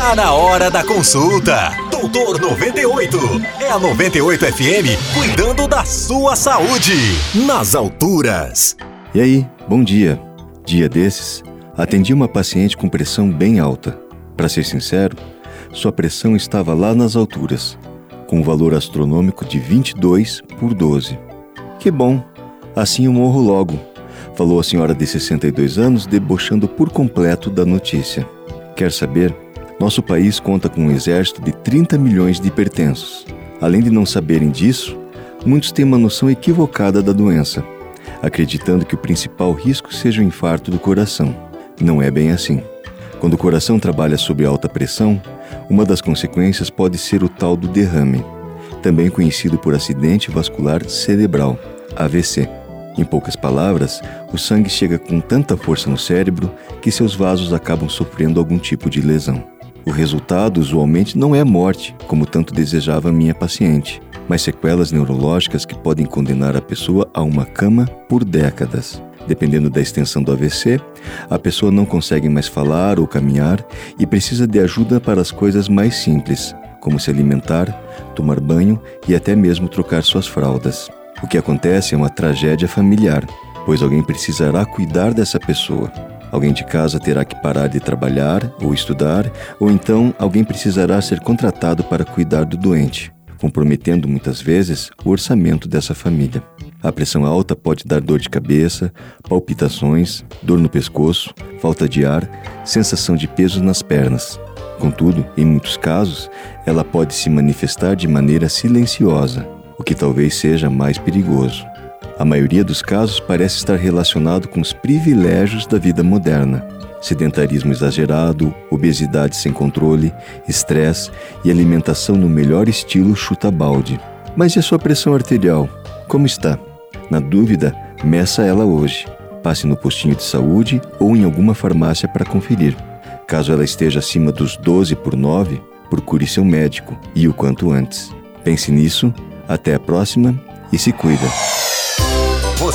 Tá na hora da consulta. Doutor 98. É a 98 FM cuidando da sua saúde. Nas alturas. E aí, bom dia. Dia desses, atendi uma paciente com pressão bem alta. Para ser sincero, sua pressão estava lá nas alturas, com um valor astronômico de 22 por 12. Que bom, assim eu morro logo, falou a senhora de 62 anos, debochando por completo da notícia. Quer saber? Nosso país conta com um exército de 30 milhões de hipertensos. Além de não saberem disso, muitos têm uma noção equivocada da doença, acreditando que o principal risco seja o infarto do coração. Não é bem assim. Quando o coração trabalha sob alta pressão, uma das consequências pode ser o tal do derrame, também conhecido por acidente vascular cerebral, AVC. Em poucas palavras, o sangue chega com tanta força no cérebro que seus vasos acabam sofrendo algum tipo de lesão. O resultado usualmente não é morte, como tanto desejava minha paciente, mas sequelas neurológicas que podem condenar a pessoa a uma cama por décadas. Dependendo da extensão do AVC, a pessoa não consegue mais falar ou caminhar e precisa de ajuda para as coisas mais simples, como se alimentar, tomar banho e até mesmo trocar suas fraldas. O que acontece é uma tragédia familiar, pois alguém precisará cuidar dessa pessoa. Alguém de casa terá que parar de trabalhar ou estudar, ou então alguém precisará ser contratado para cuidar do doente, comprometendo muitas vezes o orçamento dessa família. A pressão alta pode dar dor de cabeça, palpitações, dor no pescoço, falta de ar, sensação de peso nas pernas. Contudo, em muitos casos, ela pode se manifestar de maneira silenciosa, o que talvez seja mais perigoso. A maioria dos casos parece estar relacionado com os privilégios da vida moderna. Sedentarismo exagerado, obesidade sem controle, estresse e alimentação no melhor estilo chuta-balde. Mas e a sua pressão arterial? Como está? Na dúvida, meça ela hoje. Passe no postinho de saúde ou em alguma farmácia para conferir. Caso ela esteja acima dos 12 por 9, procure seu médico e o quanto antes. Pense nisso, até a próxima e se cuida.